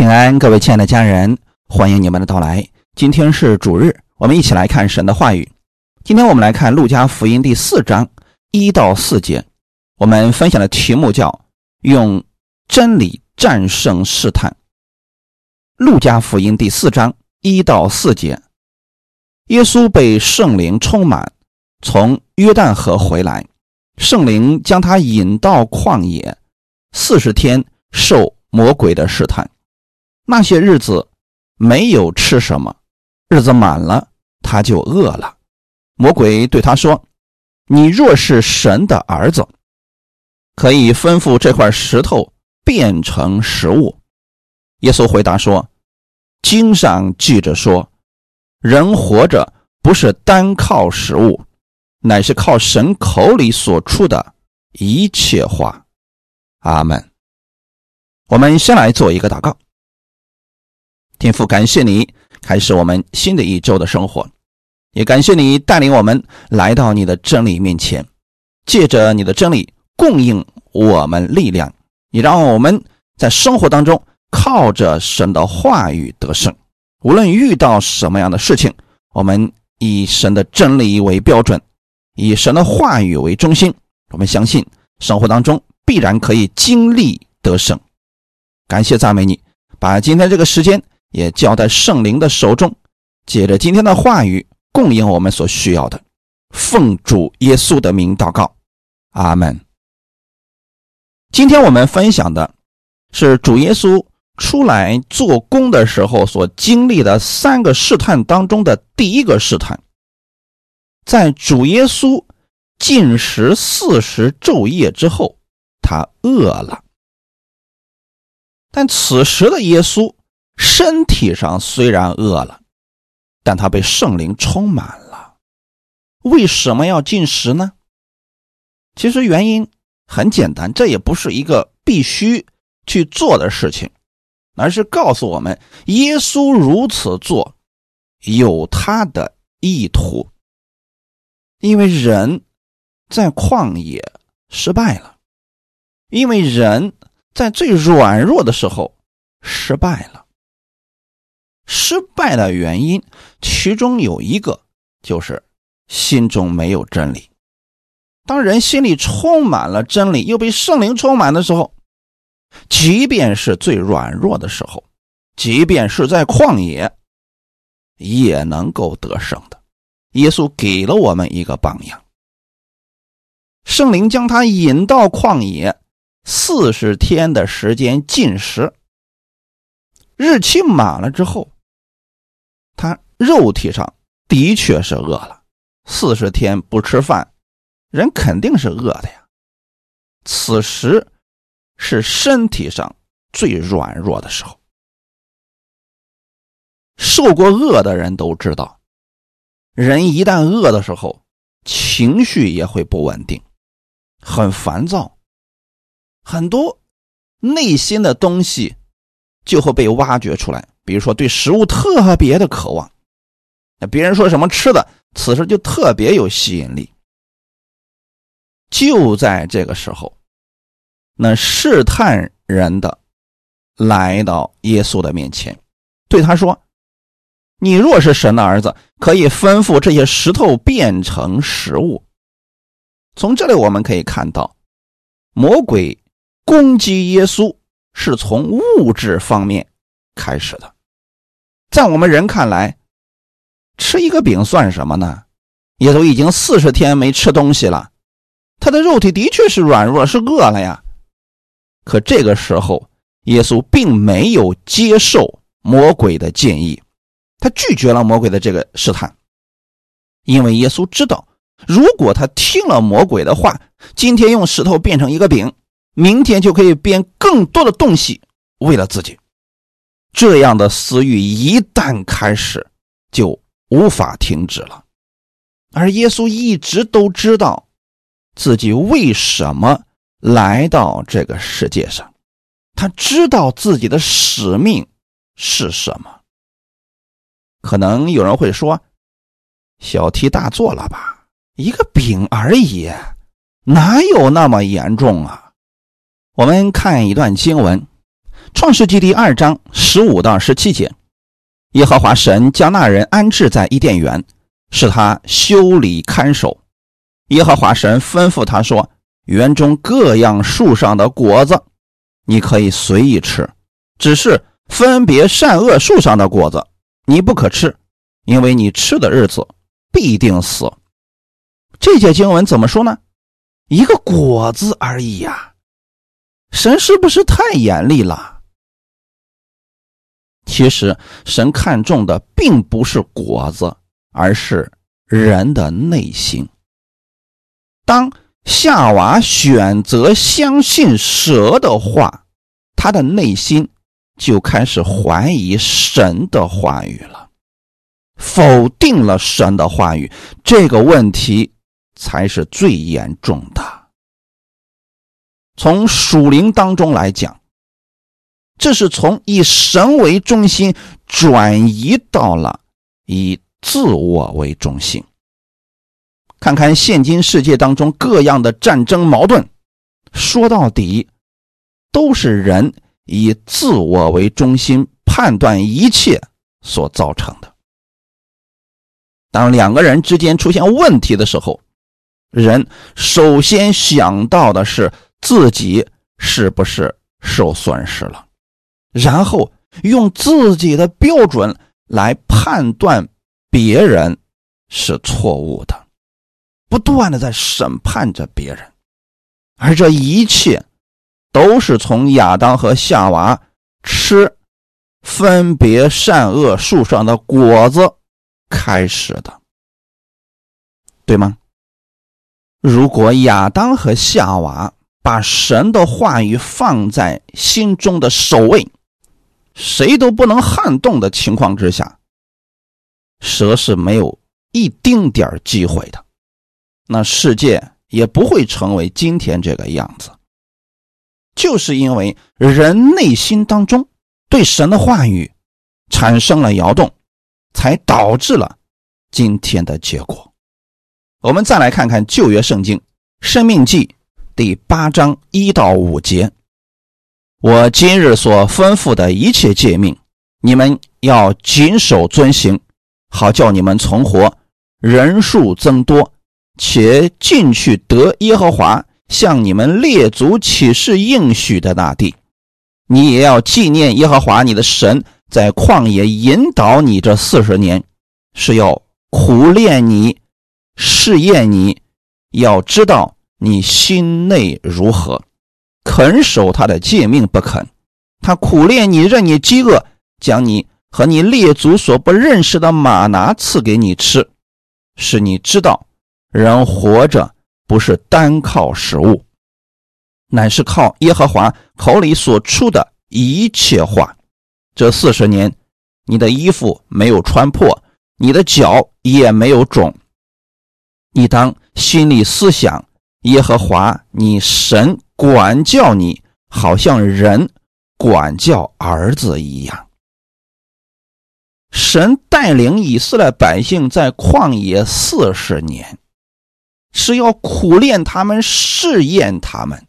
平安，各位亲爱的家人，欢迎你们的到来。今天是主日，我们一起来看神的话语。今天我们来看《路加福音》第四章一到四节。我们分享的题目叫“用真理战胜试探”。《路加福音》第四章一到四节，耶稣被圣灵充满，从约旦河回来，圣灵将他引到旷野，四十天受魔鬼的试探。那些日子没有吃什么，日子满了他就饿了。魔鬼对他说：“你若是神的儿子，可以吩咐这块石头变成食物。”耶稣回答说：“经上记着说，人活着不是单靠食物，乃是靠神口里所出的一切话。”阿门。我们先来做一个祷告。天父，感谢你开始我们新的一周的生活，也感谢你带领我们来到你的真理面前，借着你的真理供应我们力量，你让我们在生活当中靠着神的话语得胜。无论遇到什么样的事情，我们以神的真理为标准，以神的话语为中心，我们相信生活当中必然可以经历得胜。感谢赞美你，把今天这个时间。也交在圣灵的手中，借着今天的话语供应我们所需要的。奉主耶稣的名祷告，阿门。今天我们分享的是主耶稣出来做工的时候所经历的三个试探当中的第一个试探。在主耶稣进食四十昼夜之后，他饿了，但此时的耶稣。身体上虽然饿了，但他被圣灵充满了。为什么要进食呢？其实原因很简单，这也不是一个必须去做的事情，而是告诉我们，耶稣如此做有他的意图。因为人在旷野失败了，因为人在最软弱的时候失败了。失败的原因，其中有一个就是心中没有真理。当人心里充满了真理，又被圣灵充满的时候，即便是最软弱的时候，即便是在旷野，也能够得胜的。耶稣给了我们一个榜样，圣灵将他引到旷野，四十天的时间禁食，日期满了之后。他肉体上的确是饿了，四十天不吃饭，人肯定是饿的呀。此时是身体上最软弱的时候。受过饿的人都知道，人一旦饿的时候，情绪也会不稳定，很烦躁，很多内心的东西就会被挖掘出来。比如说，对食物特别的渴望，那别人说什么吃的，此时就特别有吸引力。就在这个时候，那试探人的来到耶稣的面前，对他说：“你若是神的儿子，可以吩咐这些石头变成食物。”从这里我们可以看到，魔鬼攻击耶稣是从物质方面开始的。在我们人看来，吃一个饼算什么呢？也都已经四十天没吃东西了，他的肉体的确是软弱，是饿了呀。可这个时候，耶稣并没有接受魔鬼的建议，他拒绝了魔鬼的这个试探，因为耶稣知道，如果他听了魔鬼的话，今天用石头变成一个饼，明天就可以变更多的东西，为了自己。这样的私欲一旦开始，就无法停止了。而耶稣一直都知道自己为什么来到这个世界上，他知道自己的使命是什么。可能有人会说：“小题大做了吧？一个饼而已，哪有那么严重啊？”我们看一段经文。创世纪第二章十五到十七节，耶和华神将那人安置在伊甸园，使他修理看守。耶和华神吩咐他说：“园中各样树上的果子，你可以随意吃，只是分别善恶树上的果子，你不可吃，因为你吃的日子必定死。”这节经文怎么说呢？一个果子而已呀，神是不是太严厉了？其实神看重的并不是果子，而是人的内心。当夏娃选择相信蛇的话，他的内心就开始怀疑神的话语了，否定了神的话语。这个问题。才是最严重的。从属灵当中来讲，这是从以神为中心转移到了以自我为中心。看看现今世界当中各样的战争矛盾，说到底都是人以自我为中心判断一切所造成的。当两个人之间出现问题的时候，人首先想到的是自己是不是受损失了，然后用自己的标准来判断别人是错误的，不断的在审判着别人，而这一切都是从亚当和夏娃吃分别善恶树上的果子开始的，对吗？如果亚当和夏娃把神的话语放在心中的首位，谁都不能撼动的情况之下，蛇是没有一丁点儿机会的，那世界也不会成为今天这个样子。就是因为人内心当中对神的话语产生了摇动，才导致了今天的结果。我们再来看看旧约圣经《生命记》第八章一到五节：“我今日所吩咐的一切诫命，你们要谨守遵行，好叫你们存活，人数增多，且进去得耶和华向你们列祖起誓应许的那地。你也要纪念耶和华你的神在旷野引导你这四十年，是要苦练你。”试验你，要知道你心内如何，肯守他的诫命不肯，他苦练你，任你饥饿，将你和你列祖所不认识的马拿赐给你吃，使你知道人活着不是单靠食物，乃是靠耶和华口里所出的一切话。这四十年，你的衣服没有穿破，你的脚也没有肿。你当心里思想，耶和华你神管教你，好像人管教儿子一样。神带领以色列百姓在旷野四十年，是要苦练他们，试验他们，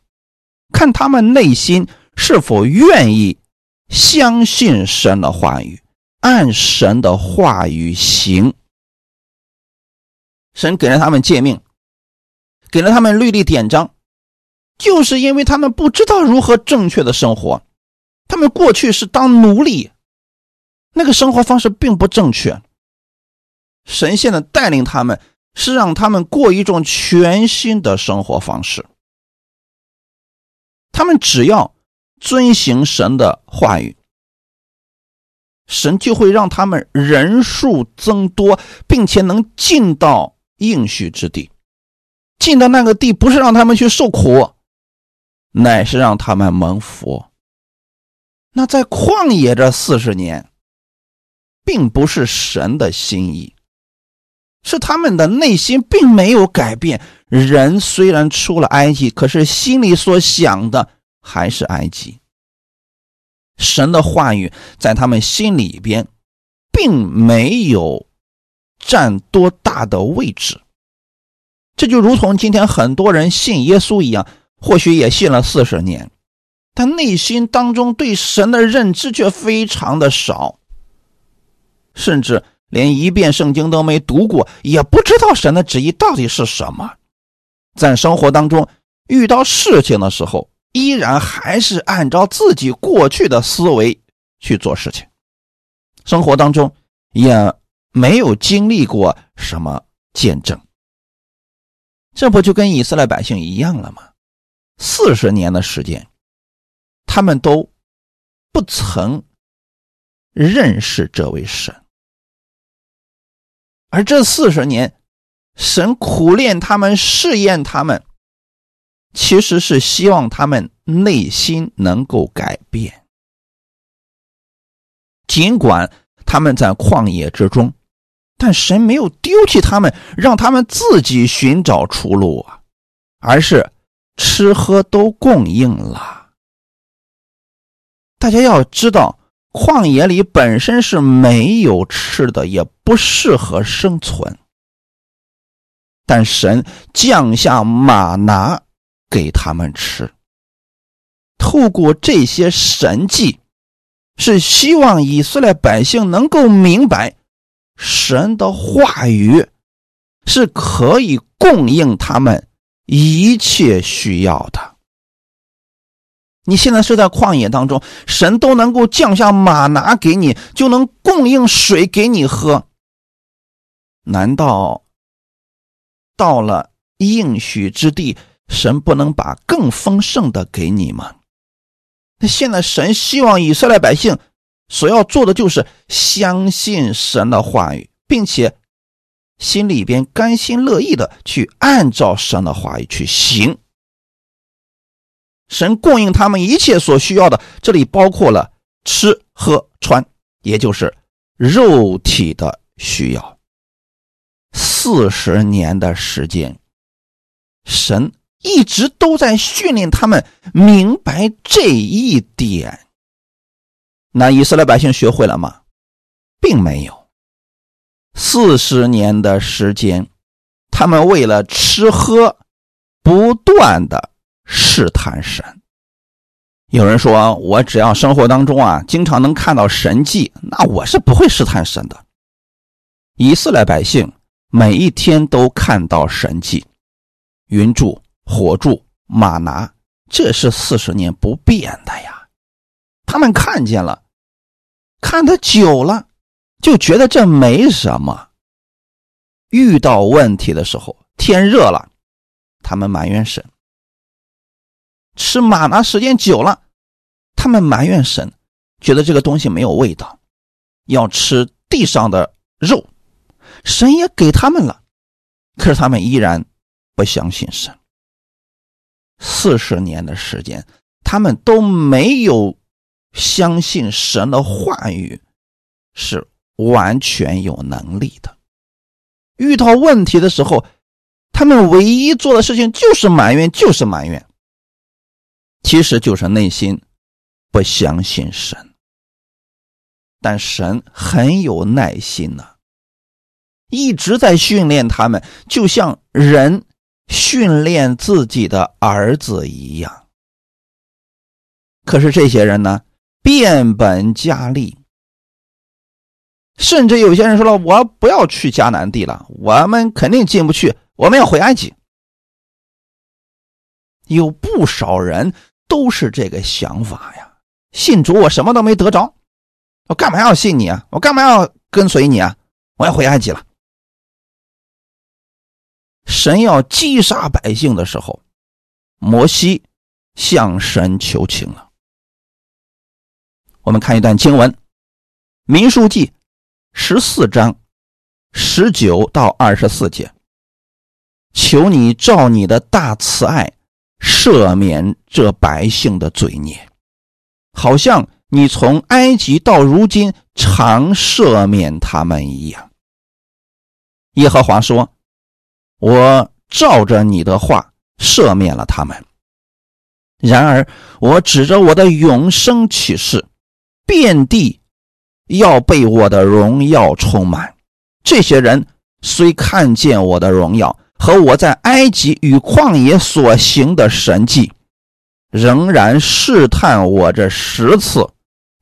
看他们内心是否愿意相信神的话语，按神的话语行。神给了他们诫命，给了他们律例典章，就是因为他们不知道如何正确的生活。他们过去是当奴隶，那个生活方式并不正确。神现在带领他们，是让他们过一种全新的生活方式。他们只要遵行神的话语，神就会让他们人数增多，并且能进到。应许之地，进到那个地不是让他们去受苦，乃是让他们蒙福。那在旷野这四十年，并不是神的心意，是他们的内心并没有改变。人虽然出了埃及，可是心里所想的还是埃及。神的话语在他们心里边，并没有。占多大的位置？这就如同今天很多人信耶稣一样，或许也信了四十年，但内心当中对神的认知却非常的少，甚至连一遍圣经都没读过，也不知道神的旨意到底是什么。在生活当中遇到事情的时候，依然还是按照自己过去的思维去做事情，生活当中也没有经历过什么见证。这不就跟以色列百姓一样了吗？四十年的时间，他们都不曾认识这位神，而这四十年，神苦练他们、试验他们，其实是希望他们内心能够改变。尽管他们在旷野之中。但神没有丢弃他们，让他们自己寻找出路啊，而是吃喝都供应了。大家要知道，旷野里本身是没有吃的，也不适合生存。但神降下马拿给他们吃，透过这些神迹，是希望以色列百姓能够明白。神的话语是可以供应他们一切需要的。你现在是在旷野当中，神都能够降下马拿给你，就能供应水给你喝。难道到了应许之地，神不能把更丰盛的给你吗？那现在神希望以色列百姓。所要做的就是相信神的话语，并且心里边甘心乐意的去按照神的话语去行。神供应他们一切所需要的，这里包括了吃喝穿，也就是肉体的需要。四十年的时间，神一直都在训练他们明白这一点。那以色列百姓学会了吗？并没有。四十年的时间，他们为了吃喝，不断的试探神。有人说，我只要生活当中啊，经常能看到神迹，那我是不会试探神的。以色列百姓每一天都看到神迹，云柱、火柱、马拿，这是四十年不变的呀。他们看见了，看得久了，就觉得这没什么。遇到问题的时候，天热了，他们埋怨神；吃马拿时间久了，他们埋怨神，觉得这个东西没有味道，要吃地上的肉。神也给他们了，可是他们依然不相信神。四十年的时间，他们都没有。相信神的话语是完全有能力的。遇到问题的时候，他们唯一做的事情就是埋怨，就是埋怨。其实就是内心不相信神。但神很有耐心呢，一直在训练他们，就像人训练自己的儿子一样。可是这些人呢？变本加厉，甚至有些人说了：“我不要去迦南地了，我们肯定进不去，我们要回埃及。”有不少人都是这个想法呀。信主我什么都没得着，我干嘛要信你啊？我干嘛要跟随你啊？我要回埃及了。神要击杀百姓的时候，摩西向神求情了。我们看一段经文，《民数记》十四章十九到二十四节。求你照你的大慈爱赦免这百姓的罪孽，好像你从埃及到如今常赦免他们一样。耶和华说：“我照着你的话赦免了他们。然而，我指着我的永生启示。”遍地要被我的荣耀充满。这些人虽看见我的荣耀和我在埃及与旷野所行的神迹，仍然试探我这十次，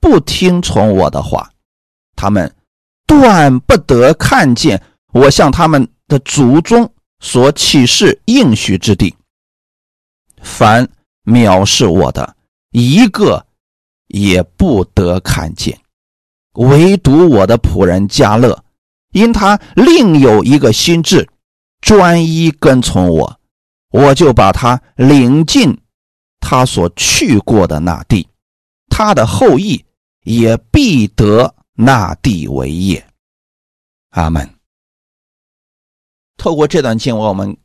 不听从我的话，他们断不得看见我向他们的祖宗所启示应许之地。凡藐视我的，一个也不得看见，唯独我的仆人加勒，因他另有一个心智，专一跟从我，我就把他领进。他所去过的那地，他的后裔也必得那地为业。阿门。透过这段经文，我们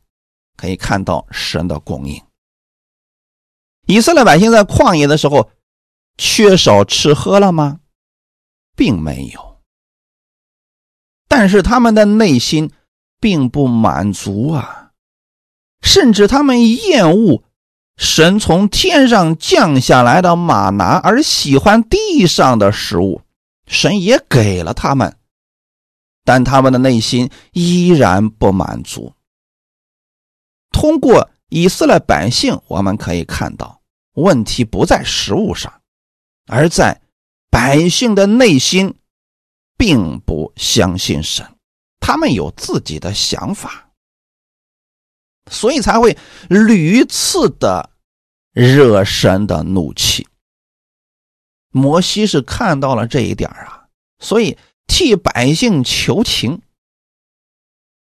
可以看到神的供应。以色列百姓在旷野的时候，缺少吃喝了吗？并没有。但是他们的内心并不满足啊，甚至他们厌恶。神从天上降下来的马拿，而喜欢地上的食物，神也给了他们，但他们的内心依然不满足。通过以色列百姓，我们可以看到，问题不在食物上，而在百姓的内心，并不相信神，他们有自己的想法。所以才会屡次的惹神的怒气。摩西是看到了这一点啊，所以替百姓求情，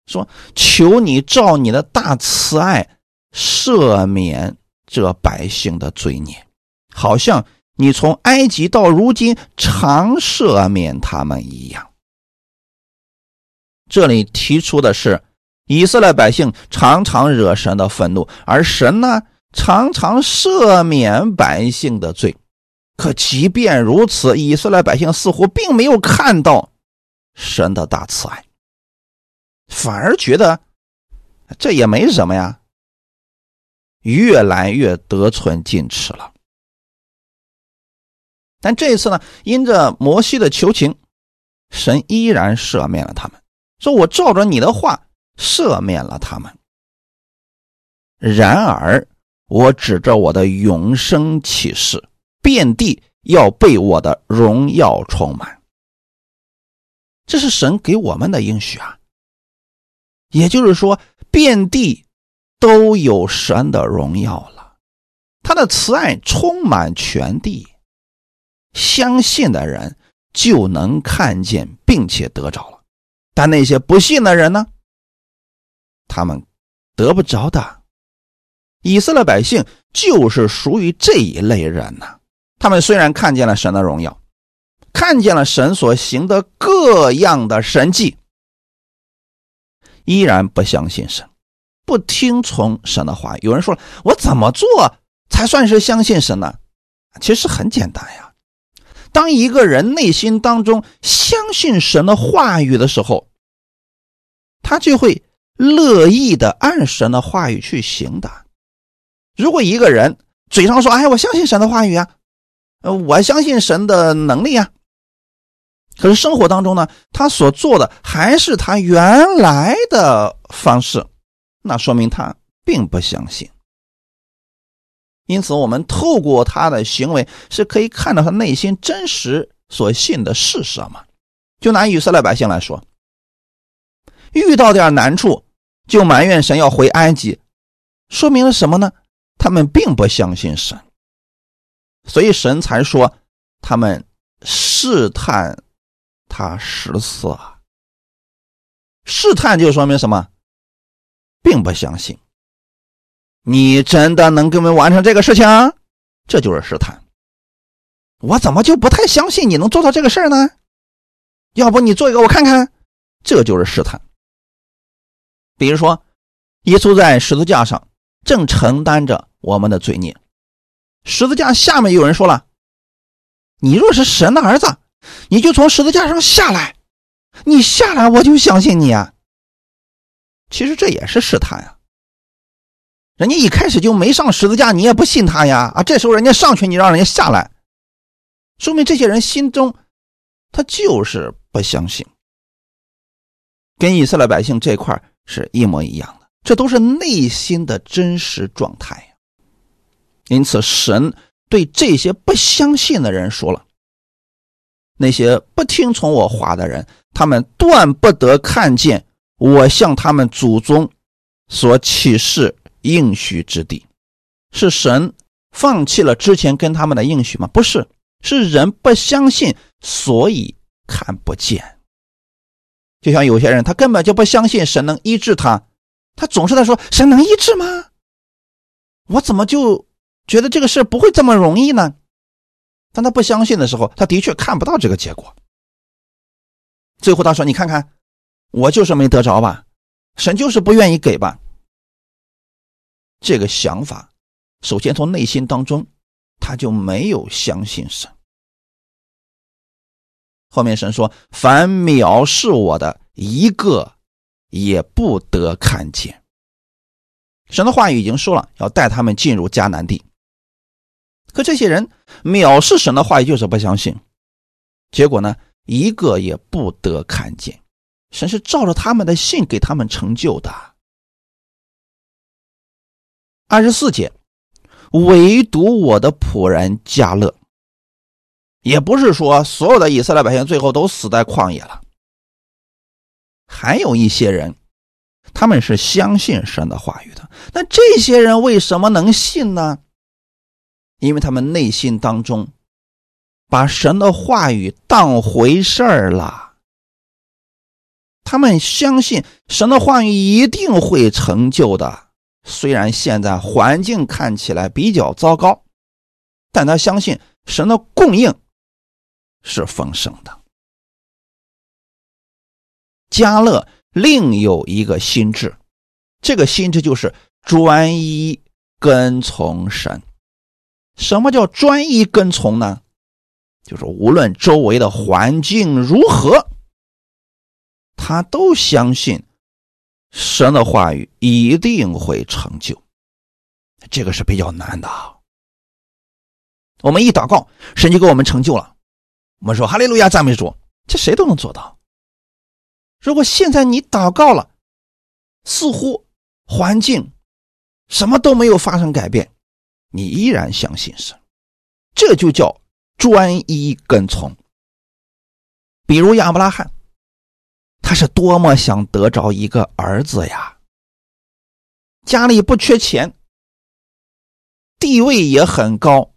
说：“求你照你的大慈爱赦免这百姓的罪孽，好像你从埃及到如今常赦免他们一样。”这里提出的是。以色列百姓常常惹神的愤怒，而神呢，常常赦免百姓的罪。可即便如此，以色列百姓似乎并没有看到神的大慈爱，反而觉得这也没什么呀，越来越得寸进尺了。但这一次呢，因着摩西的求情，神依然赦免了他们，说：“我照着你的话。”赦免了他们。然而，我指着我的永生启示，遍地要被我的荣耀充满。这是神给我们的应许啊！也就是说，遍地都有神的荣耀了，他的慈爱充满全地，相信的人就能看见并且得着了。但那些不信的人呢？他们得不着的，以色列百姓就是属于这一类人呐。他们虽然看见了神的荣耀，看见了神所行的各样的神迹，依然不相信神，不听从神的话。有人说了：“我怎么做才算是相信神呢？”其实很简单呀。当一个人内心当中相信神的话语的时候，他就会。乐意的按神的话语去行的。如果一个人嘴上说：“哎，我相信神的话语啊，呃，我相信神的能力啊。”可是生活当中呢，他所做的还是他原来的方式，那说明他并不相信。因此，我们透过他的行为是可以看到他内心真实所信的是什么。就拿以色列百姓来说，遇到点难处。就埋怨神要回埃及，说明了什么呢？他们并不相信神，所以神才说他们试探他十次。试探就说明什么？并不相信。你真的能给我们完成这个事情？这就是试探。我怎么就不太相信你能做到这个事儿呢？要不你做一个我看看？这就是试探。比如说，耶稣在十字架上正承担着我们的罪孽，十字架下面有人说了：“你若是神的儿子，你就从十字架上下来，你下来我就相信你啊。”其实这也是试探呀，人家一开始就没上十字架，你也不信他呀啊！这时候人家上去，你让人家下来，说明这些人心中他就是不相信，跟以色列百姓这块是一模一样的，这都是内心的真实状态因此，神对这些不相信的人说了：“那些不听从我话的人，他们断不得看见我向他们祖宗所启示应许之地。”是神放弃了之前跟他们的应许吗？不是，是人不相信，所以看不见。就像有些人，他根本就不相信神能医治他，他总是在说：“神能医治吗？我怎么就觉得这个事不会这么容易呢？”当他不相信的时候，他的确看不到这个结果。最后他说：“你看看，我就是没得着吧？神就是不愿意给吧？”这个想法，首先从内心当中，他就没有相信神。后面神说：“凡藐视我的，一个也不得看见。”神的话语已经说了，要带他们进入迦南地。可这些人藐视神的话语，就是不相信。结果呢，一个也不得看见。神是照着他们的信给他们成就的。二十四节，唯独我的仆人加勒。也不是说所有的以色列百姓最后都死在旷野了，还有一些人，他们是相信神的话语的。那这些人为什么能信呢？因为他们内心当中把神的话语当回事儿了，他们相信神的话语一定会成就的。虽然现在环境看起来比较糟糕，但他相信神的供应。是丰盛的。加勒另有一个心智，这个心智就是专一跟从神。什么叫专一跟从呢？就是无论周围的环境如何，他都相信神的话语一定会成就。这个是比较难的。我们一祷告，神就给我们成就了。我们说哈利路亚，赞美主，这谁都能做到。如果现在你祷告了，似乎环境什么都没有发生改变，你依然相信神，这就叫专一跟从。比如亚伯拉罕，他是多么想得着一个儿子呀，家里不缺钱，地位也很高，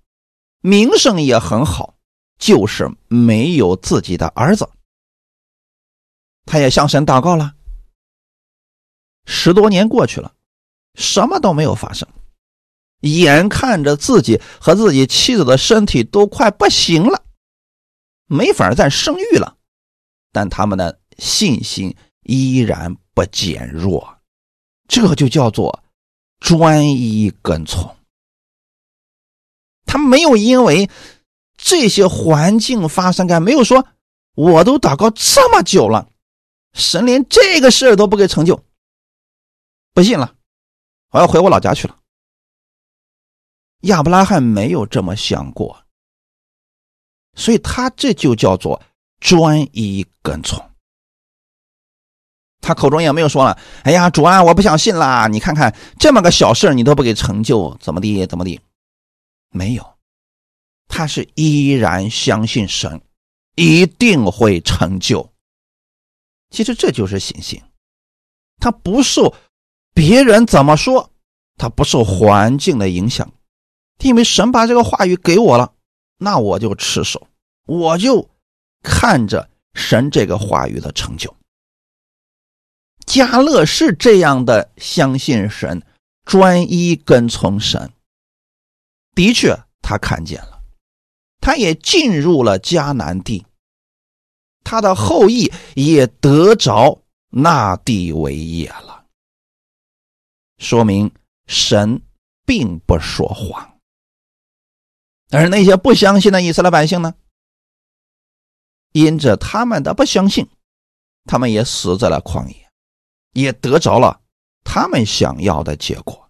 名声也很好。就是没有自己的儿子，他也向神祷告了。十多年过去了，什么都没有发生，眼看着自己和自己妻子的身体都快不行了，没法再生育了，但他们的信心依然不减弱，这就叫做专一跟从。他没有因为。这些环境发生，感没有说，我都祷告这么久了，神连这个事儿都不给成就，不信了，我要回我老家去了。亚伯拉罕没有这么想过，所以他这就叫做专一跟从。他口中也没有说了，哎呀，主啊，我不想信啦！你看看这么个小事你都不给成就，怎么地怎么地，没有。他是依然相信神一定会成就。其实这就是信心，他不受别人怎么说，他不受环境的影响，因为神把这个话语给我了，那我就持守，我就看着神这个话语的成就。加勒是这样的相信神，专一跟从神，的确他看见了。他也进入了迦南地，他的后裔也得着那地为业了，说明神并不说谎。而那些不相信的以色列百姓呢？因着他们的不相信，他们也死在了旷野，也得着了他们想要的结果。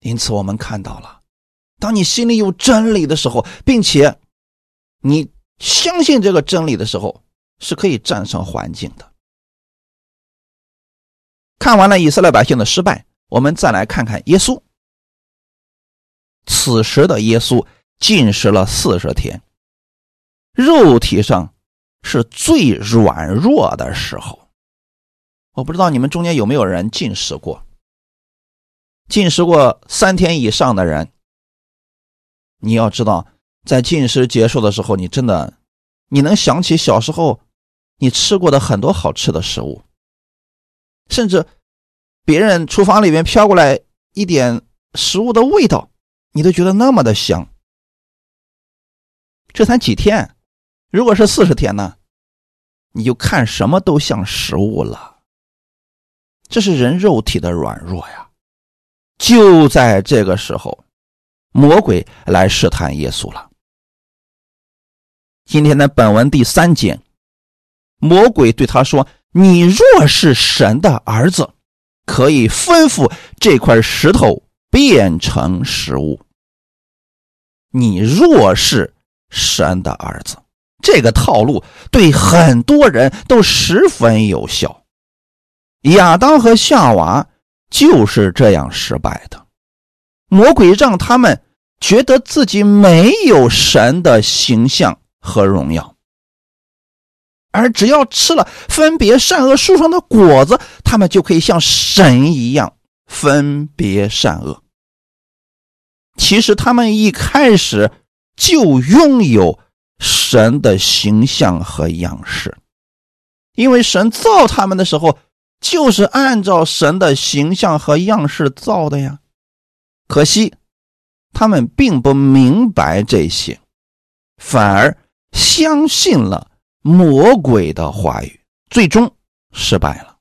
因此，我们看到了。当你心里有真理的时候，并且你相信这个真理的时候，是可以战胜环境的。看完了以色列百姓的失败，我们再来看看耶稣。此时的耶稣进食了四十天，肉体上是最软弱的时候。我不知道你们中间有没有人进食过，进食过三天以上的人，你要知道，在进食结束的时候，你真的你能想起小时候你吃过的很多好吃的食物，甚至别人厨房里面飘过来一点食物的味道。你都觉得那么的香，这才几天，如果是四十天呢，你就看什么都像食物了。这是人肉体的软弱呀。就在这个时候，魔鬼来试探耶稣了。今天的本文第三节，魔鬼对他说：“你若是神的儿子，可以吩咐这块石头。”变成食物。你若是神的儿子，这个套路对很多人都十分有效。亚当和夏娃就是这样失败的。魔鬼让他们觉得自己没有神的形象和荣耀，而只要吃了分别善恶树上的果子，他们就可以像神一样分别善恶。其实他们一开始就拥有神的形象和样式，因为神造他们的时候就是按照神的形象和样式造的呀。可惜他们并不明白这些，反而相信了魔鬼的话语，最终失败了。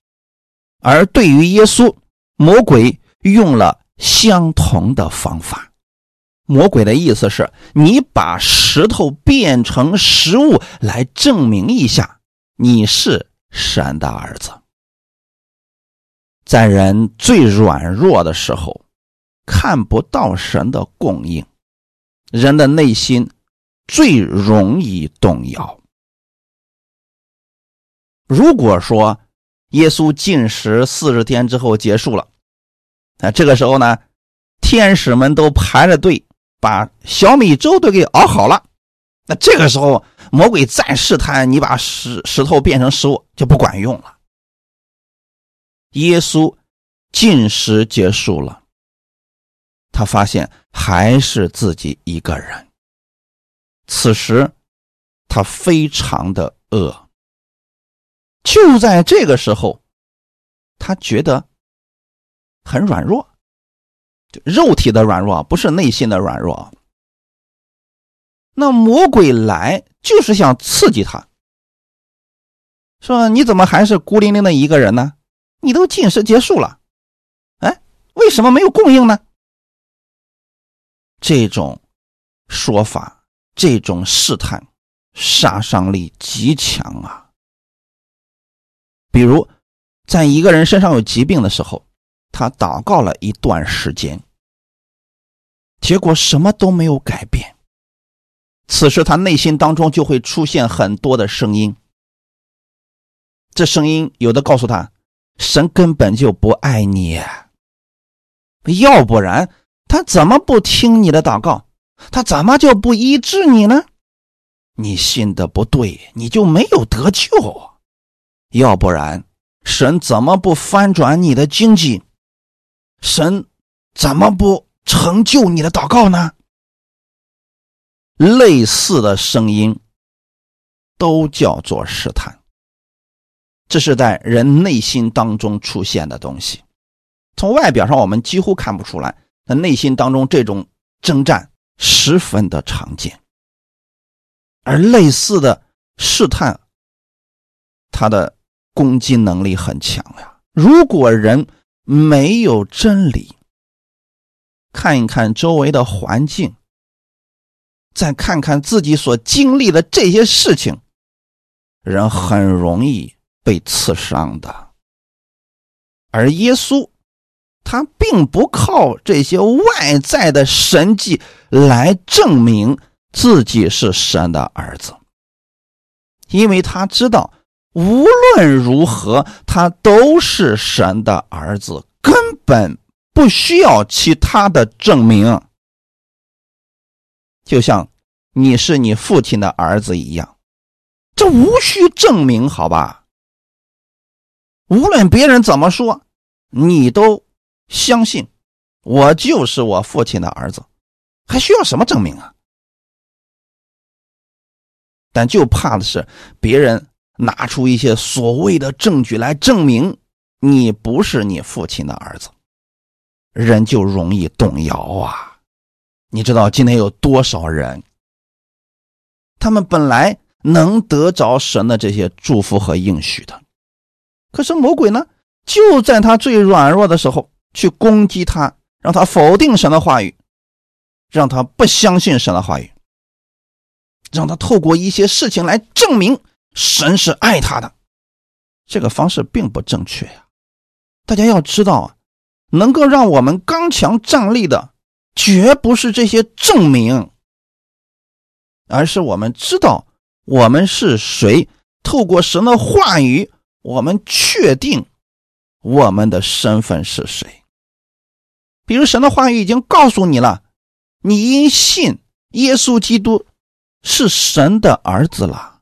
而对于耶稣，魔鬼用了相同的方法。魔鬼的意思是你把石头变成食物来证明一下你是神的儿子。在人最软弱的时候，看不到神的供应，人的内心最容易动摇。如果说耶稣进食四十天之后结束了，那这个时候呢，天使们都排着队。把小米粥都给熬好了，那这个时候魔鬼再试探你，把石石头变成食物就不管用了。耶稣进食结束了，他发现还是自己一个人。此时他非常的饿。就在这个时候，他觉得很软弱。肉体的软弱不是内心的软弱。那魔鬼来就是想刺激他，说你怎么还是孤零零的一个人呢？你都进食结束了，哎，为什么没有供应呢？这种说法，这种试探，杀伤力极强啊。比如，在一个人身上有疾病的时候。他祷告了一段时间，结果什么都没有改变。此时他内心当中就会出现很多的声音，这声音有的告诉他，神根本就不爱你，要不然他怎么不听你的祷告？他怎么就不医治你呢？你信的不对，你就没有得救。要不然神怎么不翻转你的经济？神怎么不成就你的祷告呢？类似的声音都叫做试探，这是在人内心当中出现的东西。从外表上我们几乎看不出来，那内心当中这种征战十分的常见。而类似的试探，他的攻击能力很强呀。如果人。没有真理，看一看周围的环境，再看看自己所经历的这些事情，人很容易被刺伤的。而耶稣，他并不靠这些外在的神迹来证明自己是神的儿子，因为他知道。无论如何，他都是神的儿子，根本不需要其他的证明。就像你是你父亲的儿子一样，这无需证明，好吧？无论别人怎么说，你都相信我就是我父亲的儿子，还需要什么证明啊？但就怕的是别人拿出一些所谓的证据来证明你不是你父亲的儿子，人就容易动摇啊！你知道今天有多少人，他们本来能得着神的这些祝福和应许的。可是魔鬼呢，就在他最软弱的时候去攻击他，让他否定神的话语，让他不相信神的话语，让他透过一些事情来证明神是爱他的。这个方式并不正确呀！大家要知道啊，能够让我们刚强站立的，绝不是这些证明，而是我们知道我们是谁，透过神的话语。我们确定我们的身份是谁？比如神的话语已经告诉你了，你因信耶稣基督是神的儿子了。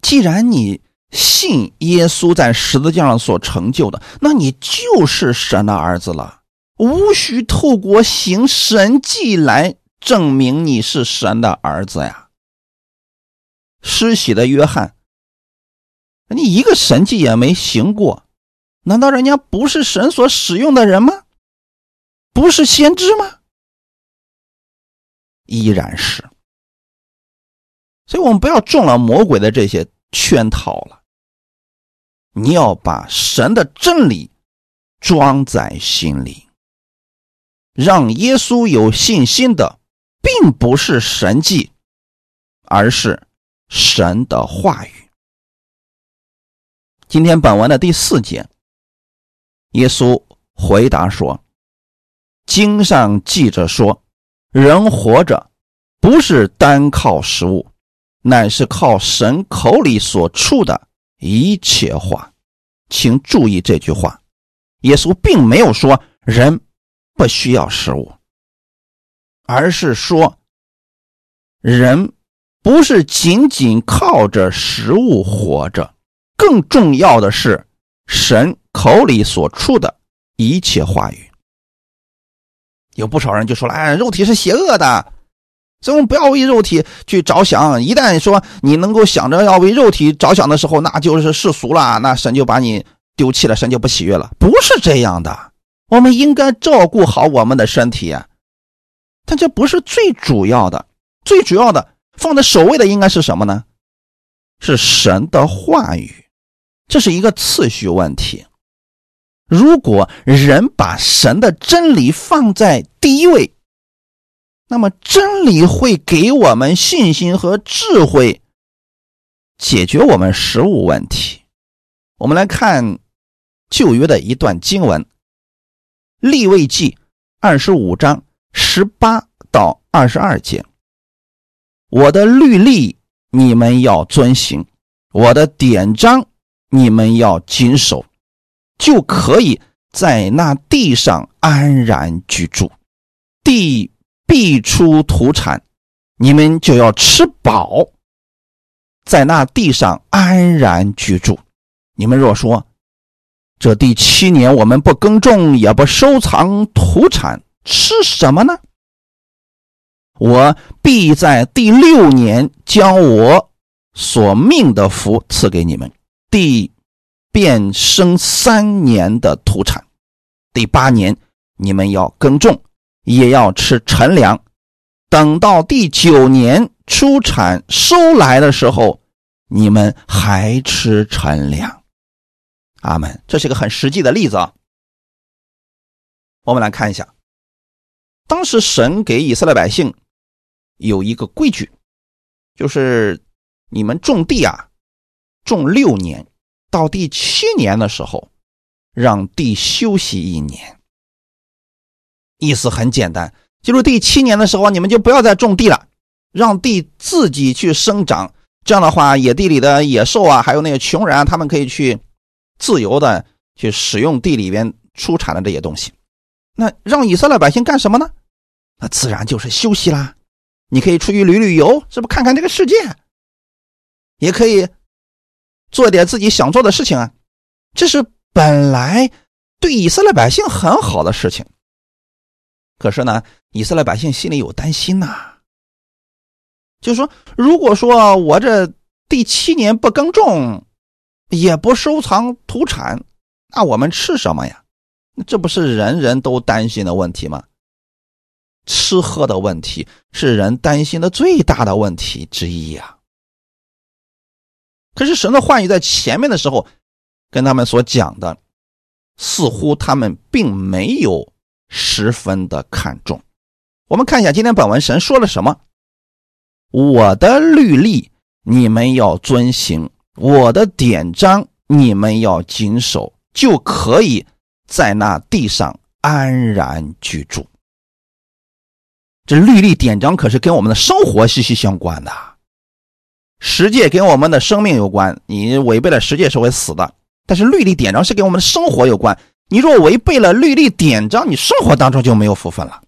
既然你信耶稣在十字架上所成就的，那你就是神的儿子了，无需透过行神迹来证明你是神的儿子呀。施洗的约翰。你一个神迹也没行过，难道人家不是神所使用的人吗？不是先知吗？依然是。所以我们不要中了魔鬼的这些圈套了。你要把神的真理装在心里，让耶稣有信心的，并不是神迹，而是神的话语。今天本文的第四节，耶稣回答说：“经上记着说，人活着不是单靠食物，乃是靠神口里所出的一切话。”请注意这句话，耶稣并没有说人不需要食物，而是说人不是仅仅靠着食物活着。更重要的是，神口里所出的一切话语。有不少人就说了：“哎，肉体是邪恶的，所以我们不要为肉体去着想。一旦说你能够想着要为肉体着想的时候，那就是世俗了，那神就把你丢弃了，神就不喜悦了。不是这样的，我们应该照顾好我们的身体，但这不是最主要的。最主要的，放在首位的应该是什么呢？是神的话语。”这是一个次序问题。如果人把神的真理放在第一位，那么真理会给我们信心和智慧，解决我们食物问题。我们来看旧约的一段经文，《立位记》二十五章十八到二十二节：“我的律例你们要遵行，我的典章。”你们要谨守，就可以在那地上安然居住。地必出土产，你们就要吃饱，在那地上安然居住。你们若说这第七年我们不耕种也不收藏土产，吃什么呢？我必在第六年将我所命的福赐给你们。地变生三年的土产，第八年你们要耕种，也要吃陈粮。等到第九年出产收来的时候，你们还吃陈粮。阿门。这是个很实际的例子啊。我们来看一下，当时神给以色列百姓有一个规矩，就是你们种地啊。种六年，到第七年的时候，让地休息一年。意思很简单，就是第七年的时候，你们就不要再种地了，让地自己去生长。这样的话，野地里的野兽啊，还有那些穷人啊，他们可以去自由的去使用地里边出产的这些东西。那让以色列百姓干什么呢？那自然就是休息啦。你可以出去旅旅游，是不看看这个世界，也可以做点自己想做的事情啊。这是本来对以色列百姓很好的事情。可是呢，以色列百姓心里有担心呐，就是说，如果说我这第七年不耕种，也不收藏土产，那我们吃什么呀？这不是人人都担心的问题吗？吃喝的问题是人担心的最大的问题之一呀。可是神的话语在前面的时候跟他们所讲的，似乎他们并没有十分的看重。我们看一下今天本文神说了什么：“我的律例你们要遵行，我的典章你们要谨守，就可以在那地上安然居住。”这律例典章可是跟我们的生活息息相关的，十诫跟我们的生命有关，你违背了十诫是会死的。但是律例典章是跟我们的生活有关，你若违背了律例典章，你生活当中就没有福分了。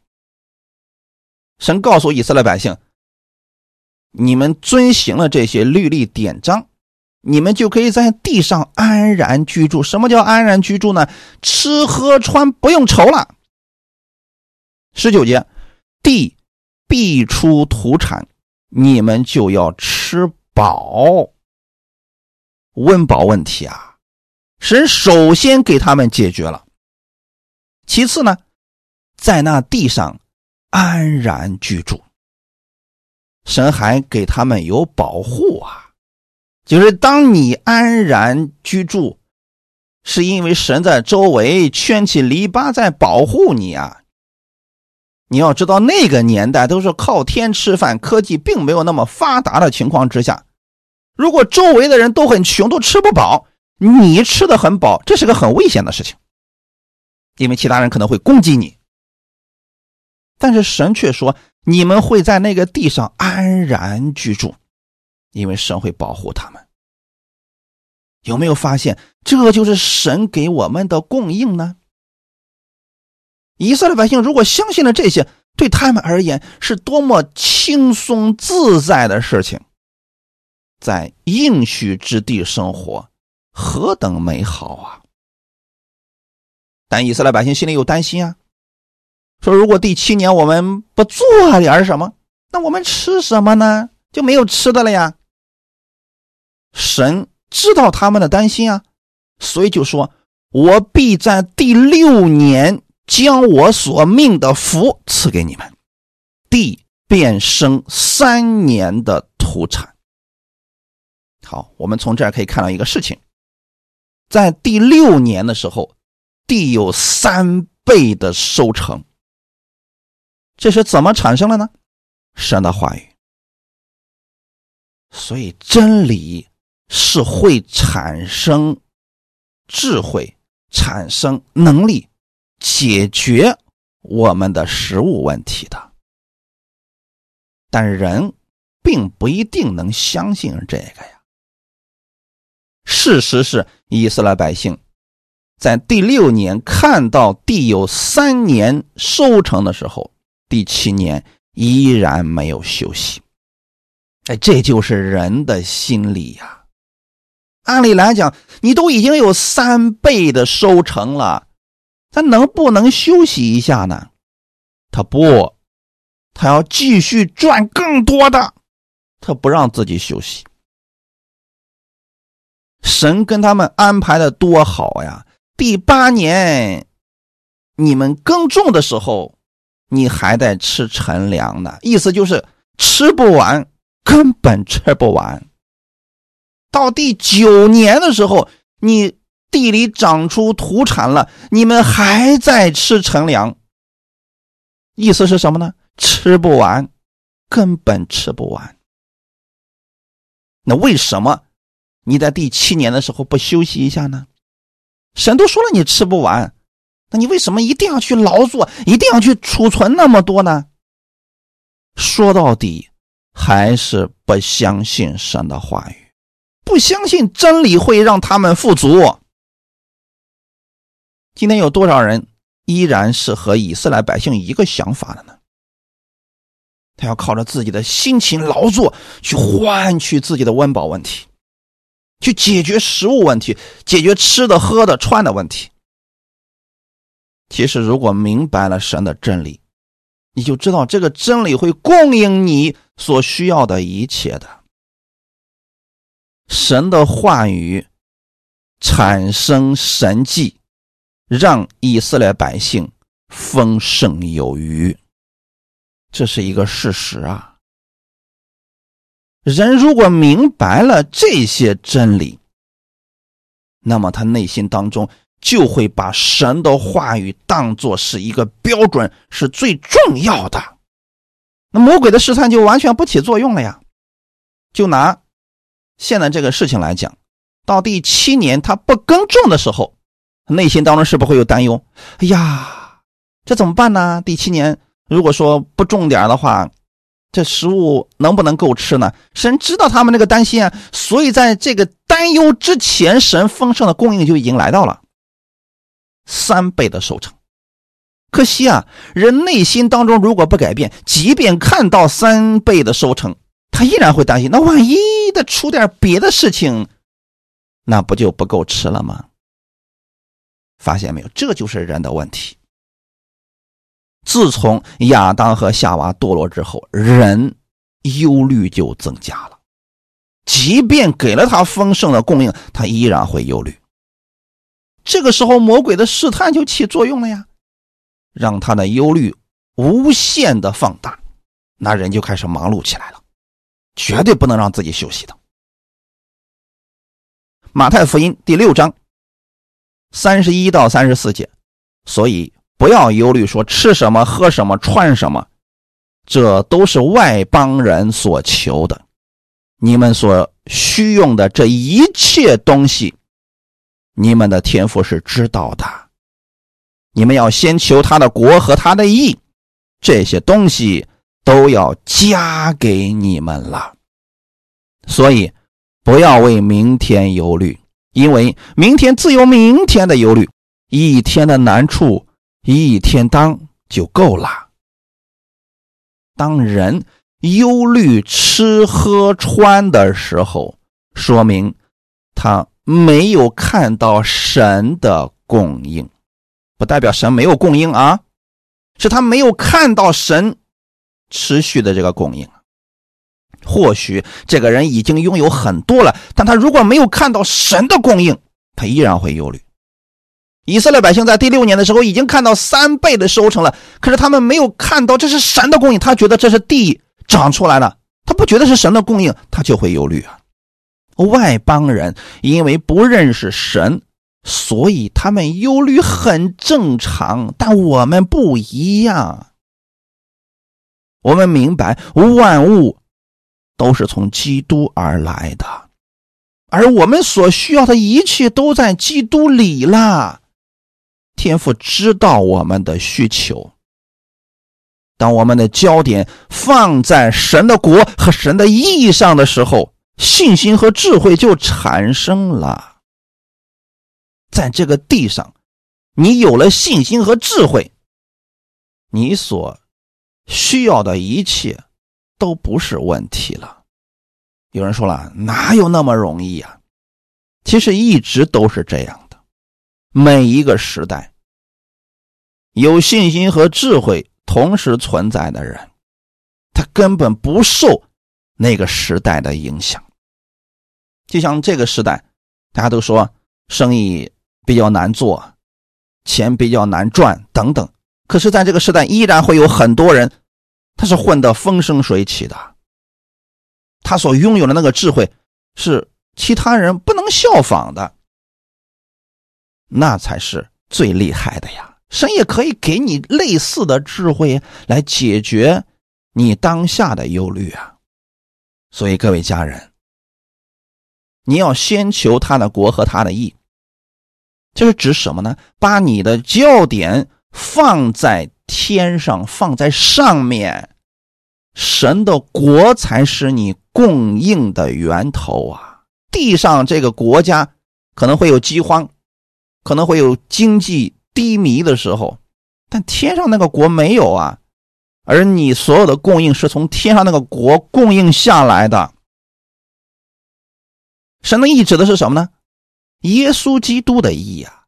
神告诉以色列百姓：“你们遵行了这些律例典章，你们就可以在地上安然居住。什么叫安然居住呢？吃喝穿不用愁了。”十九节。地必出土产，你们就要吃饱。温饱问题啊，神首先给他们解决了。其次呢，在那地上安然居住，神还给他们有保护啊。就是当你安然居住，是因为神在周围圈起篱笆在保护你啊。你要知道，那个年代都是靠天吃饭，科技并没有那么发达的情况之下，如果周围的人都很穷，都吃不饱，你吃的很饱，这是个很危险的事情，因为其他人可能会攻击你。但是神却说，你们会在那个地上安然居住，因为神会保护他们。有没有发现，这就是神给我们的供应呢？以色列百姓如果相信了这些，对他们而言是多么轻松自在的事情，在应许之地生活，何等美好啊！但以色列百姓心里有担心啊，说如果第七年我们不做点什么，那我们吃什么呢？就没有吃的了呀。神知道他们的担心啊，所以就说：“我必在第六年。”将我所命的福赐给你们，地便生三年的土产。好，我们从这儿可以看到一个事情，在第六年的时候，地有三倍的收成。这是怎么产生的呢？神的话语。所以真理是会产生智慧，产生能力。解决我们的食物问题的，但人并不一定能相信这个呀。事实是，以色列百姓在第六年看到地有三年收成的时候，第七年依然没有休息。哎，这就是人的心理呀。按理来讲，你都已经有三倍的收成了。他能不能休息一下呢？他不，他要继续赚更多的，他不让自己休息。神跟他们安排的多好呀！第八年，你们耕种的时候，你还得吃陈粮呢，意思就是吃不完，根本吃不完。到第九年的时候，你。地里长出土产了，你们还在吃陈粮，意思是什么呢？吃不完，根本吃不完。那为什么你在第七年的时候不休息一下呢？神都说了你吃不完，那你为什么一定要去劳作，一定要去储存那么多呢？说到底，还是不相信神的话语，不相信真理会让他们富足。今天有多少人依然是和以色列百姓一个想法的呢？他要靠着自己的辛勤劳作去换取自己的温饱问题，去解决食物问题，解决吃的、喝的、穿的问题。其实，如果明白了神的真理，你就知道这个真理会供应你所需要的一切的。神的话语产生神迹，让以色列百姓丰盛有余。这是一个事实啊！人如果明白了这些真理，那么他内心当中就会把神的话语当作是一个标准，是最重要的。那魔鬼的试探就完全不起作用了呀！就拿现在这个事情来讲，到第七年他不耕种的时候，内心当中是不会有担忧？哎呀，这怎么办呢？第七年。如果说不重点的话，这食物能不能够吃呢？神知道他们那个担心啊，所以在这个担忧之前，神丰盛的供应就已经来到了三倍的收成。可惜啊，人内心当中如果不改变，即便看到三倍的收成，他依然会担心。那万一的出点别的事情，那不就不够吃了吗？发现没有，这就是人的问题。自从亚当和夏娃堕落之后，人忧虑就增加了。即便给了他丰盛的供应，他依然会忧虑。这个时候，魔鬼的试探就起作用了呀，让他的忧虑无限的放大，那人就开始忙碌起来了，绝对不能让自己休息的。马太福音第六章三十一到三十四节，所以。不要忧虑，说吃什么、喝什么、穿什么，这都是外邦人所求的。你们所需用的这一切东西，你们的天赋是知道的。你们要先求他的国和他的义，这些东西都要加给你们了。所以，不要为明天忧虑，因为明天自有明天的忧虑，一天的难处。一天当就够了。当人忧虑吃喝穿的时候，说明他没有看到神的供应，不代表神没有供应啊，是他没有看到神持续的这个供应。或许这个人已经拥有很多了，但他如果没有看到神的供应，他依然会忧虑。以色列百姓在第六年的时候已经看到三倍的收成了，可是他们没有看到这是神的供应，他觉得这是地长出来的，他不觉得是神的供应，他就会忧虑啊。外邦人因为不认识神，所以他们忧虑很正常，但我们不一样，我们明白万物都是从基督而来的，而我们所需要的一切都在基督里了。天父知道我们的需求。当我们的焦点放在神的国和神的意义上的时候，信心和智慧就产生了。在这个地上，你有了信心和智慧，你所需要的一切都不是问题了。有人说了，哪有那么容易呀？其实一直都是这样的。每一个时代，有信心和智慧同时存在的人，他根本不受那个时代的影响。就像这个时代，大家都说生意比较难做，钱比较难赚等等。可是，在这个时代，依然会有很多人，他是混得风生水起的。他所拥有的那个智慧，是其他人不能效仿的。那才是最厉害的呀！神也可以给你类似的智慧来解决你当下的忧虑啊。所以各位家人，你要先求他的国和他的义。这是指什么呢？把你的焦点放在天上，放在上面，神的国才是你供应的源头啊！地上这个国家可能会有饥荒。可能会有经济低迷的时候，但天上那个国没有啊，而你所有的供应是从天上那个国供应下来的。神的意指的是什么呢？耶稣基督的意啊！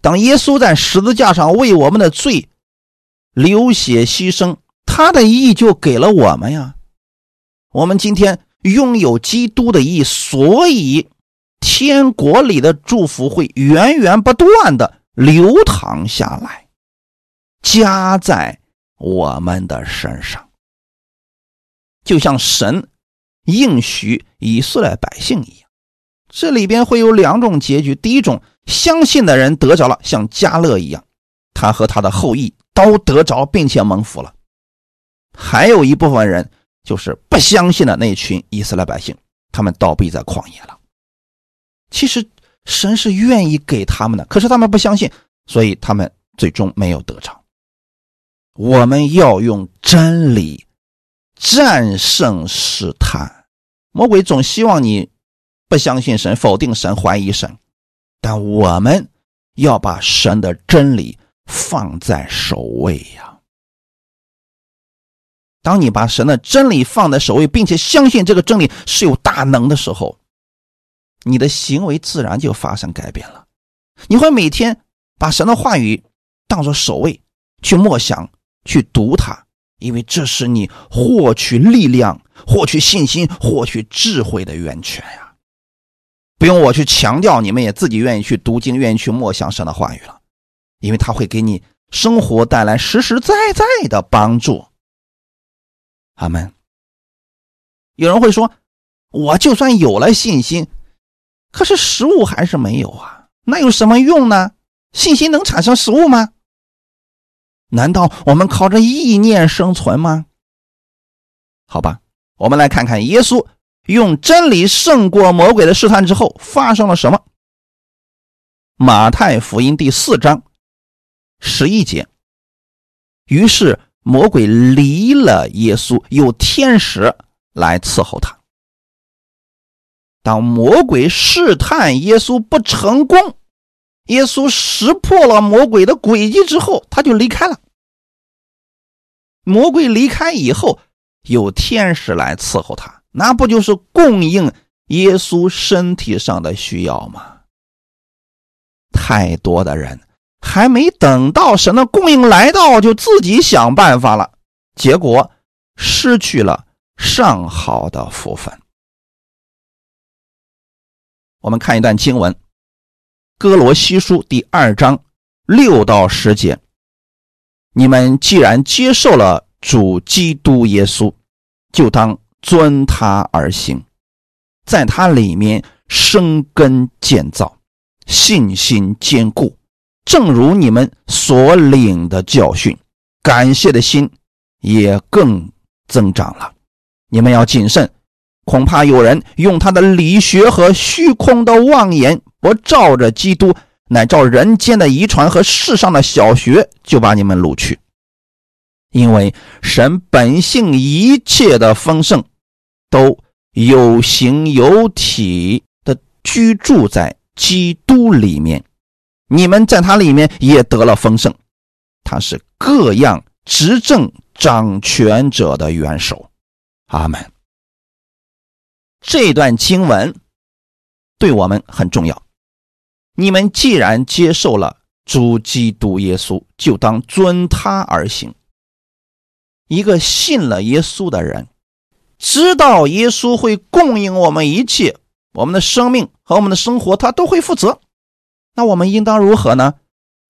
当耶稣在十字架上为我们的罪流血牺牲，他的意就给了我们呀。我们今天拥有基督的意，所以天国里的祝福会源源不断的流淌下来，加在我们的身上，就像神应许以色列百姓一样。这里边会有两种结局：第一种，相信的人得着了，像加勒一样，他和他的后裔都得着，并且蒙福了；还有一部分人，就是不相信的那群以色列百姓，他们倒闭在旷野了。其实神是愿意给他们的，可是他们不相信，所以他们最终没有得着。我们要用真理战胜试探，魔鬼总希望你。不相信神，否定神，怀疑神，但我们要把神的真理放在首位呀。当你把神的真理放在首位，并且相信这个真理是有大能的时候，你的行为自然就发生改变了。你会每天把神的话语当作首位去默想、去读它，因为这是你获取力量、获取信心、获取智慧的源泉呀。不用我去强调，你们也自己愿意去读经，愿意去默想神的话语了，因为他会给你生活带来实实在在的帮助。阿门。有人会说，我就算有了信心，可是食物还是没有啊，那有什么用呢？信心能产生食物吗？难道我们靠着意念生存吗？好吧，我们来看看耶稣。用真理胜过魔鬼的试探之后，发生了什么？马太福音第四章十一节。于是魔鬼离了耶稣，有天使来伺候他。当魔鬼试探耶稣不成功，耶稣识破了魔鬼的诡计之后，他就离开了。魔鬼离开以后，有天使来伺候他。那不就是供应耶稣身体上的需要吗？太多的人还没等到神的供应来到，就自己想办法了，结果失去了上好的福分。我们看一段经文，《哥罗西书》第二章六到十节：你们既然接受了主基督耶稣，就当。遵他而行，在他里面生根建造，信心坚固，正如你们所领的教训，感谢的心也更增长了。你们要谨慎，恐怕有人用他的理学和虚空的妄言，不照着基督，乃照人间的遗传和世上的小学，就把你们掳去。因为神本性一切的丰盛。都有形有体的居住在基督里面，你们在他里面也得了丰盛。他是各样执政掌权者的元首。阿门。这段经文对我们很重要。你们既然接受了主基督耶稣，就当遵他而行。一个信了耶稣的人。知道耶稣会供应我们一切，我们的生命和我们的生活，他都会负责。那我们应当如何呢？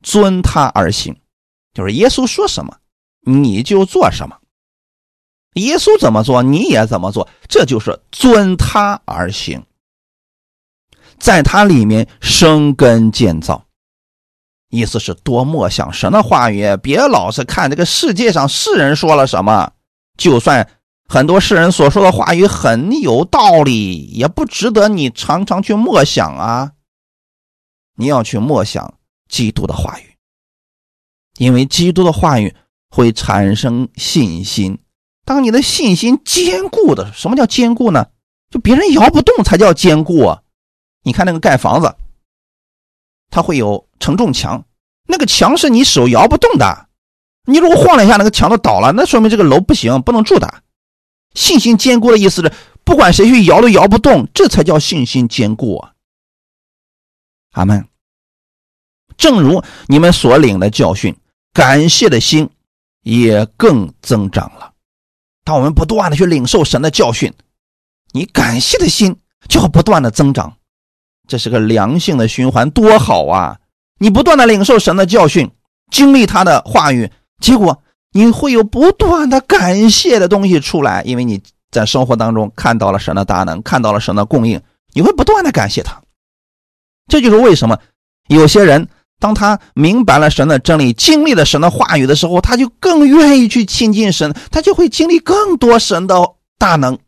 遵他而行，就是耶稣说什么，你就做什么。耶稣怎么做，你也怎么做，这就是遵他而行，在他里面生根建造。意思是多默想神的话语，别老是看这个世界上世人说了什么，就算。很多世人所说的话语很有道理，也不值得你常常去默想啊！你要去默想基督的话语，因为基督的话语会产生信心。当你的信心坚固的，什么叫坚固呢？就别人摇不动才叫坚固啊！你看那个盖房子，它会有承重墙，那个墙是你手摇不动的，你如果晃了一下，那个墙都倒了，那说明这个楼不行，不能住的。信心坚固的意思是，不管谁去摇都摇不动，这才叫信心坚固啊！阿门。正如你们所领的教训，感谢的心也更增长了。当我们不断的去领受神的教训，你感谢的心就会不断的增长，这是个良性的循环，多好啊！你不断的领受神的教训，经历他的话语，结果你会有不断的感谢的东西出来，因为你在生活当中看到了神的大能，看到了神的供应，你会不断的感谢他。这就是为什么有些人。当他明白了神的真理，经历了神的话语的时候，他就更愿意去亲近神，他就会经历更多神的大能，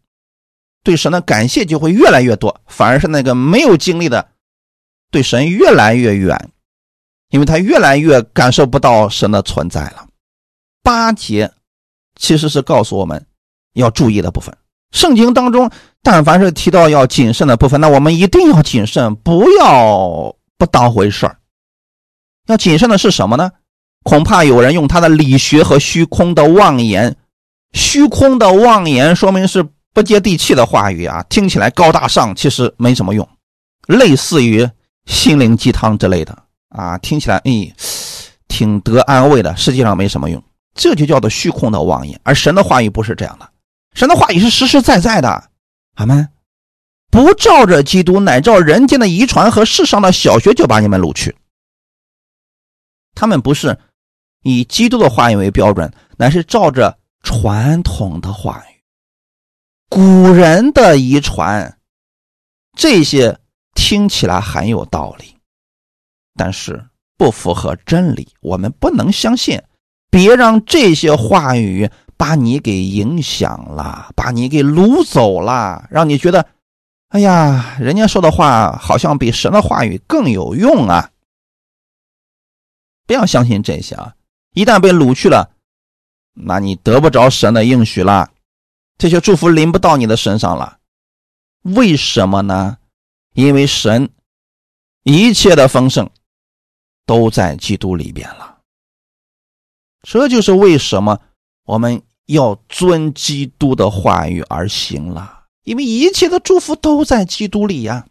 对神的感谢就会越来越多。反而是那个没有经历的，对神越来越远，因为他越来越感受不到神的存在了。八节其实是告诉我们要注意的部分。圣经当中，但凡是提到要谨慎的部分，那我们一定要谨慎，不要不当回事儿。要谨慎的是什么呢？恐怕有人用他的理学和虚空的妄言，虚空的妄言说明是不接地气的话语啊，听起来高大上，其实没什么用，类似于心灵鸡汤之类的啊，听起来哎挺得安慰的，实际上没什么用，这就叫做虚空的妄言。而神的话语不是这样的，神的话语是实实在在的。阿门。不照着基督，乃照人间的遗传和世上的小学，就把你们录取。他们不是以基督的话语为标准，乃是照着传统的话语、古人的遗传，这些听起来很有道理，但是不符合真理。我们不能相信，别让这些话语把你给影响了，把你给掳走了，让你觉得，哎呀，人家说的话好像比神的话语更有用啊。不要相信这些啊！一旦被掳去了，那你得不着神的应许了，这些祝福临不到你的身上了。为什么呢？因为神一切的丰盛都在基督里边了。这就是为什么我们要遵基督的话语而行了，因为一切的祝福都在基督里呀。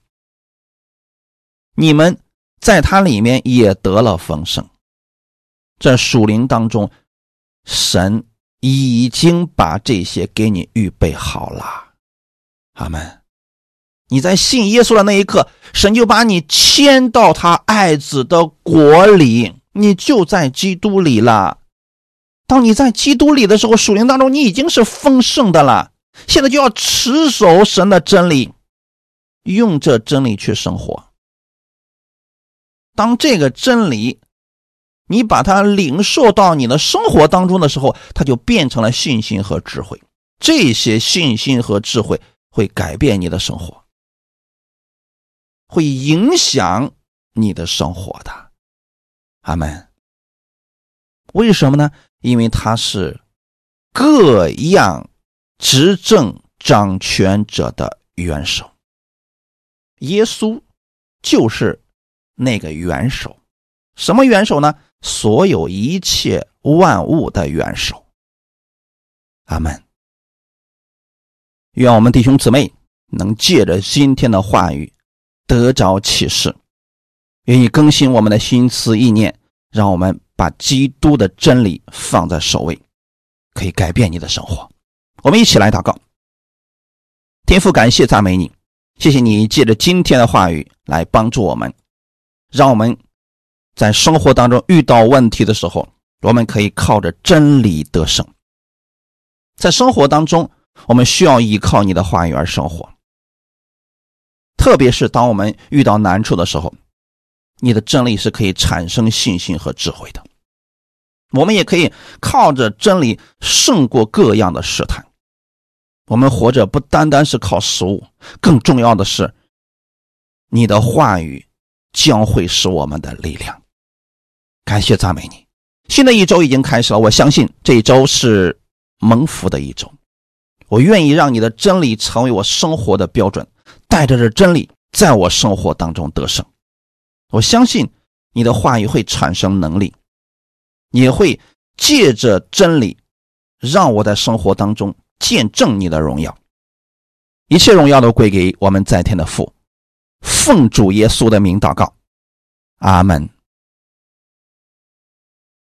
你们在他里面也得了丰盛。在属灵当中，神已经把这些给你预备好了，阿门。你在信耶稣的那一刻，神就把你迁到他爱子的国里，你就在基督里了。当你在基督里的时候，属灵当中你已经是丰盛的了。现在就要持守神的真理，用这真理去生活。当这个真理。你把它领受到你的生活当中的时候，它就变成了信心和智慧。这些信心和智慧会改变你的生活，会影响你的生活的。阿门。为什么呢？因为他是各样执政掌权者的元首。耶稣就是那个元首。什么元首呢？所有一切万物的元首，阿门。愿我们弟兄姊妹能借着今天的话语得着启示，愿意更新我们的心思意念，让我们把基督的真理放在首位，可以改变你的生活。我们一起来祷告，天父，感谢赞美你，谢谢你借着今天的话语来帮助我们，让我们。在生活当中遇到问题的时候，我们可以靠着真理得胜。在生活当中，我们需要依靠你的话语而生活。特别是当我们遇到难处的时候，你的真理是可以产生信心和智慧的。我们也可以靠着真理胜过各样的试探。我们活着不单单是靠食物，更重要的是，你的话语将会是我们的力量。感谢赞美你，新的一周已经开始了。我相信这一周是蒙福的一周。我愿意让你的真理成为我生活的标准，带着这真理在我生活当中得胜。我相信你的话语会产生能力，你会借着真理，让我在生活当中见证你的荣耀。一切荣耀都归给我们在天的父，奉主耶稣的名祷告，阿门。